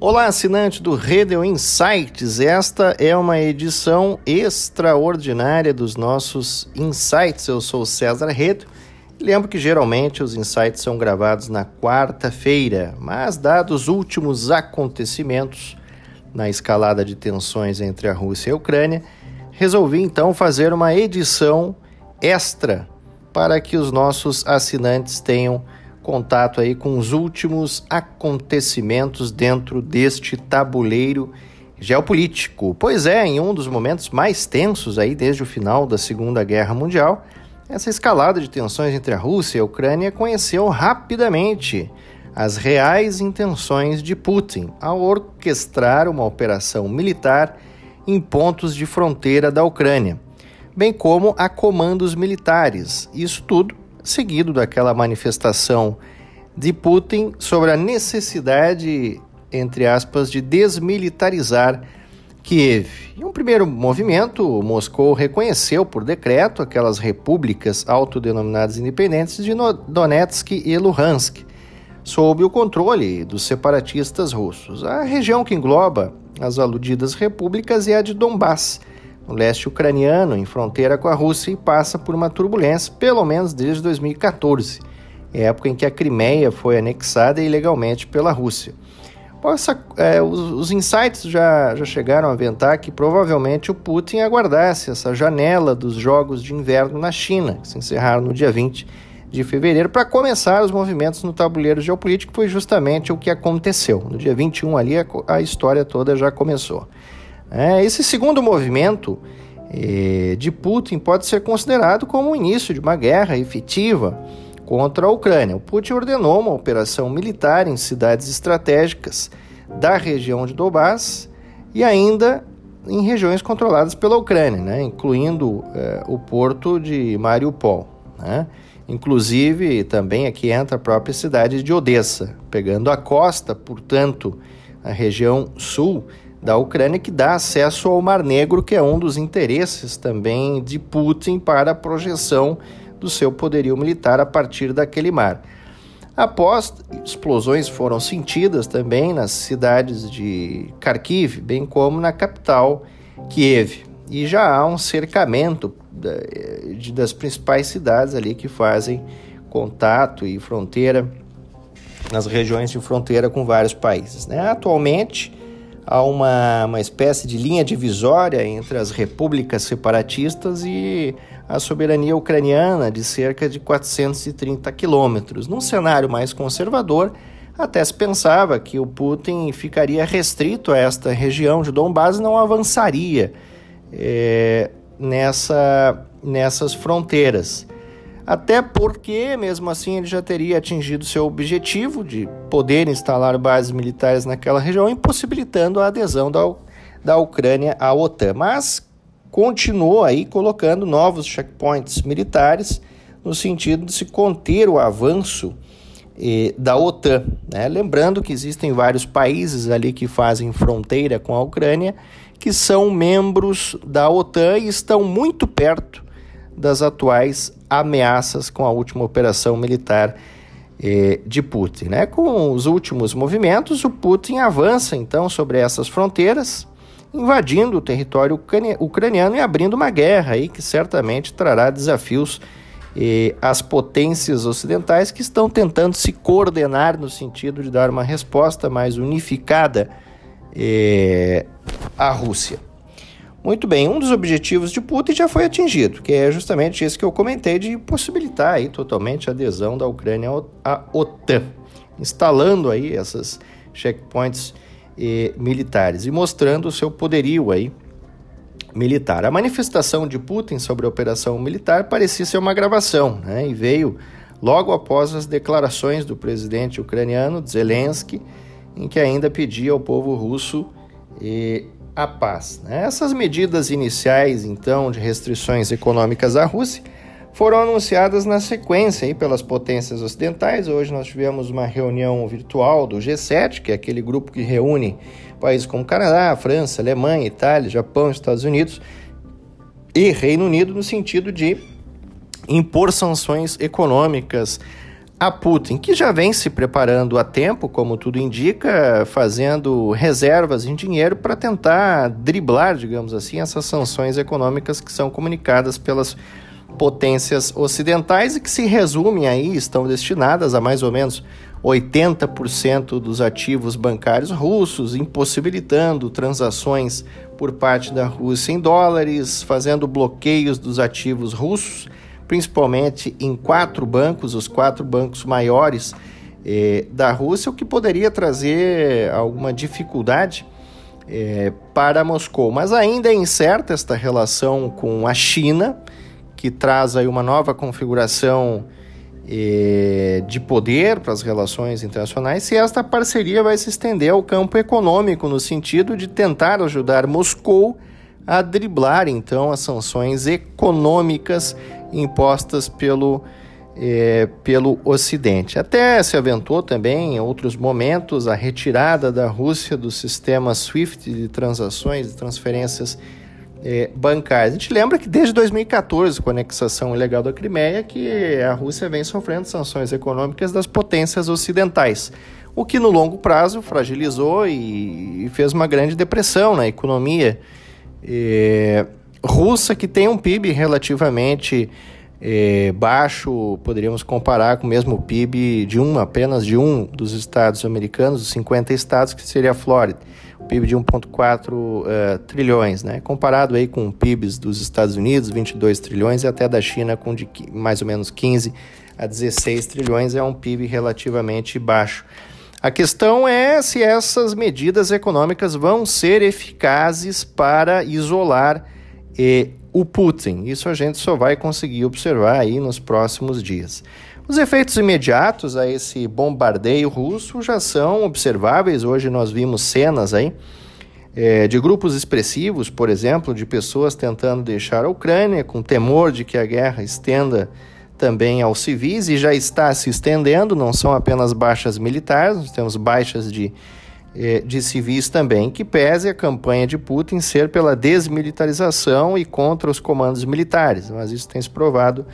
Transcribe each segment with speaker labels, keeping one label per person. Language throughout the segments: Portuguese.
Speaker 1: Olá, assinante do Redel Insights. Esta é uma edição extraordinária dos nossos insights. Eu sou César Redel. Lembro que geralmente os insights são gravados na quarta-feira, mas dados os últimos acontecimentos na escalada de tensões entre a Rússia e a Ucrânia, resolvi então fazer uma edição extra para que os nossos assinantes tenham contato aí com os últimos acontecimentos dentro deste tabuleiro geopolítico. Pois é, em um dos momentos mais tensos aí desde o final da Segunda Guerra Mundial, essa escalada de tensões entre a Rússia e a Ucrânia conheceu rapidamente as reais intenções de Putin ao orquestrar uma operação militar em pontos de fronteira da Ucrânia, bem como a comandos militares. Isso tudo seguido daquela manifestação de Putin sobre a necessidade, entre aspas, de desmilitarizar Kiev. Em um primeiro movimento, Moscou reconheceu por decreto aquelas repúblicas autodenominadas independentes de Donetsk e Luhansk, sob o controle dos separatistas russos. A região que engloba as aludidas repúblicas é a de Donbass, no leste ucraniano, em fronteira com a Rússia, e passa por uma turbulência, pelo menos desde 2014, época em que a Crimeia foi anexada ilegalmente pela Rússia. Essa, é, os, os, insights já, já chegaram a aventar que provavelmente o Putin aguardasse essa janela dos Jogos de Inverno na China, que se encerraram no dia 20 de fevereiro, para começar os movimentos no tabuleiro geopolítico, foi justamente o que aconteceu. No dia 21 ali a, a história toda já começou. É, esse segundo movimento é, de Putin pode ser considerado como o início de uma guerra efetiva contra a Ucrânia. O Putin ordenou uma operação militar em cidades estratégicas da região de Donbass e ainda em regiões controladas pela Ucrânia, né, incluindo é, o porto de Mariupol. Né? Inclusive, também aqui entra a própria cidade de Odessa, pegando a costa, portanto, a região sul da Ucrânia que dá acesso ao Mar Negro, que é um dos interesses também de Putin para a projeção do seu poderio militar a partir daquele mar. Após explosões foram sentidas também nas cidades de Kharkiv, bem como na capital Kiev. E já há um cercamento das principais cidades ali que fazem contato e fronteira nas regiões de fronteira com vários países. Né? Atualmente, há uma, uma espécie de linha divisória entre as repúblicas separatistas e a soberania ucraniana de cerca de 430 quilômetros. Num cenário mais conservador, até se pensava que o Putin ficaria restrito a esta região de Donbass e não avançaria é, nessa, nessas fronteiras até porque, mesmo assim, ele já teria atingido seu objetivo de poder instalar bases militares naquela região, impossibilitando a adesão da, da Ucrânia à OTAN. Mas continuou aí colocando novos checkpoints militares no sentido de se conter o avanço eh, da OTAN. Né? Lembrando que existem vários países ali que fazem fronteira com a Ucrânia que são membros da OTAN e estão muito perto das atuais ameaças com a última operação militar eh, de Putin. Né? Com os últimos movimentos, o Putin avança então sobre essas fronteiras, invadindo o território ucraniano e abrindo uma guerra aí que certamente trará desafios eh, às potências ocidentais que estão tentando se coordenar no sentido de dar uma resposta mais unificada eh, à Rússia. Muito bem, um dos objetivos de Putin já foi atingido, que é justamente esse que eu comentei de possibilitar aí totalmente a adesão da Ucrânia à OTAN, instalando aí essas checkpoints eh, militares e mostrando o seu poderio aí militar. A manifestação de Putin sobre a operação militar parecia ser uma gravação, né? E veio logo após as declarações do presidente ucraniano Zelensky, em que ainda pedia ao povo russo eh, a paz. Né? Essas medidas iniciais, então, de restrições econômicas à Rússia foram anunciadas na sequência aí pelas potências ocidentais. Hoje nós tivemos uma reunião virtual do G7, que é aquele grupo que reúne países como Canadá, França, Alemanha, Itália, Japão, Estados Unidos e Reino Unido, no sentido de impor sanções econômicas a Putin, que já vem se preparando há tempo, como tudo indica, fazendo reservas em dinheiro para tentar driblar, digamos assim, essas sanções econômicas que são comunicadas pelas potências ocidentais e que se resumem aí, estão destinadas a mais ou menos 80% dos ativos bancários russos, impossibilitando transações por parte da Rússia em dólares, fazendo bloqueios dos ativos russos principalmente em quatro bancos, os quatro bancos maiores eh, da Rússia, o que poderia trazer alguma dificuldade eh, para Moscou. Mas ainda é incerta esta relação com a China, que traz aí uma nova configuração eh, de poder para as relações internacionais, se esta parceria vai se estender ao campo econômico, no sentido de tentar ajudar Moscou a driblar então as sanções econômicas impostas pelo, é, pelo Ocidente. Até se aventou também em outros momentos a retirada da Rússia do sistema SWIFT de transações e transferências é, bancárias. A gente lembra que desde 2014, com a anexação ilegal da Crimeia, que a Rússia vem sofrendo sanções econômicas das potências ocidentais, o que no longo prazo fragilizou e, fez uma grande depressão na economia é, russa, que tem um PIB relativamente é, baixo, poderíamos comparar com o mesmo PIB de um, apenas de um dos estados americanos, os 50 estados, que seria a Flórida. O PIB de 1,4 uh, é, trilhões, né? Comparado aí com PIBs dos Estados Unidos, 22 trilhões, e até da China, com de mais ou menos 15 a 16 trilhões, é um PIB relativamente baixo. A questão é se essas medidas econômicas vão ser eficazes para isolar eh, o Putin. Isso a gente só vai conseguir observar aí nos próximos dias. Os efeitos imediatos a esse bombardeio russo já são observáveis. Hoje nós vimos cenas aí eh, de grupos expressivos, por exemplo, de pessoas tentando deixar a Ucrânia com temor de que a guerra estenda também aos civis e já está se estendendo, não são apenas baixas militares, nós temos baixas de, de civis também, que pese a campanha de Putin ser pela desmilitarização e contra os comandos militares, mas isso tem se provado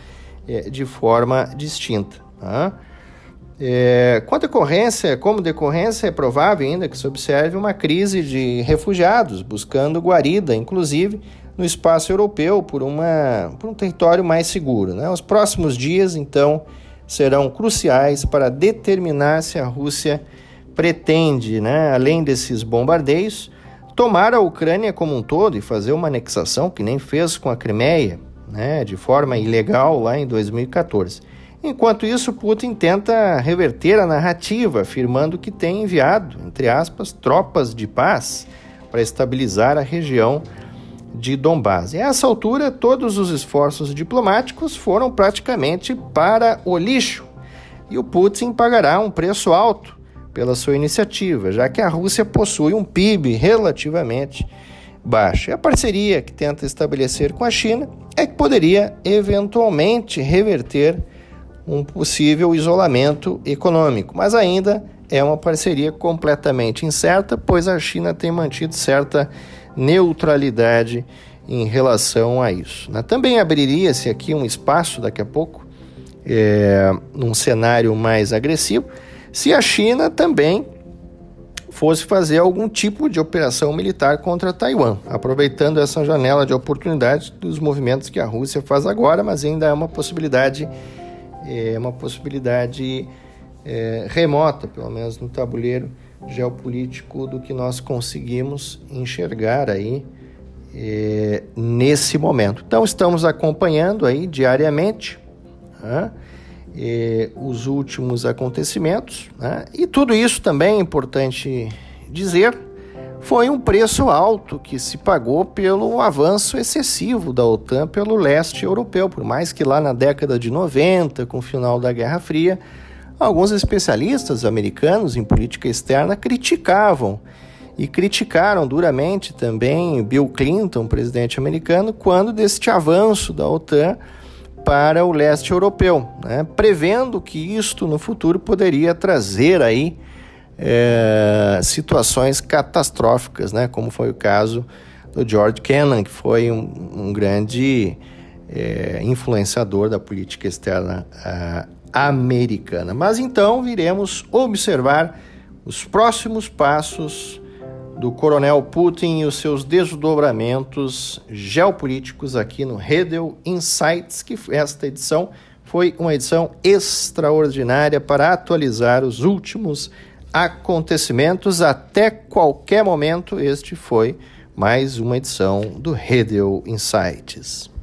Speaker 1: eh, de forma distinta. Tá? É, com decorrência, como decorrência, é provável ainda que se observe uma crise de refugiados buscando guarida, inclusive no espaço europeu por, uma, por um território mais seguro. Né? Os próximos dias, então, serão cruciais para determinar se a Rússia pretende, né, além desses bombardeios, tomar a Ucrânia como um todo e fazer uma anexação que nem fez com a Crimeia, né, de forma ilegal lá em 2014. Enquanto isso, Putin tenta reverter a narrativa, afirmando que tem enviado, entre aspas, tropas de paz para estabilizar a região de Donbass. E a essa altura, todos os esforços diplomáticos foram praticamente para o lixo. E o Putin pagará um preço alto pela sua iniciativa, já que a Rússia possui um PIB relativamente baixo. E a parceria que tenta estabelecer com a China é que poderia eventualmente reverter um possível isolamento econômico, mas ainda é uma parceria completamente incerta, pois a China tem mantido certa neutralidade em relação a isso. Né? Também abriria-se aqui um espaço daqui a pouco, é, num cenário mais agressivo, se a China também fosse fazer algum tipo de operação militar contra Taiwan, aproveitando essa janela de oportunidade dos movimentos que a Rússia faz agora, mas ainda é uma possibilidade, é uma possibilidade é, remota, pelo menos no tabuleiro geopolítico do que nós conseguimos enxergar aí é, nesse momento. Então estamos acompanhando aí diariamente né, é, os últimos acontecimentos né, e tudo isso também é importante dizer foi um preço alto que se pagou pelo avanço excessivo da OTAN pelo leste europeu, por mais que lá na década de 90, com o final da Guerra Fria, Alguns especialistas americanos em política externa criticavam e criticaram duramente também Bill Clinton, presidente americano, quando deste avanço da OTAN para o leste europeu, né? prevendo que isto no futuro poderia trazer aí é, situações catastróficas, né? como foi o caso do George Kennan, que foi um, um grande é, influenciador da política externa americana. Mas então viremos observar os próximos passos do coronel Putin e os seus desdobramentos geopolíticos aqui no Redel Insights, que esta edição foi uma edição extraordinária para atualizar os últimos acontecimentos até qualquer momento. Este foi mais uma edição do Redel Insights.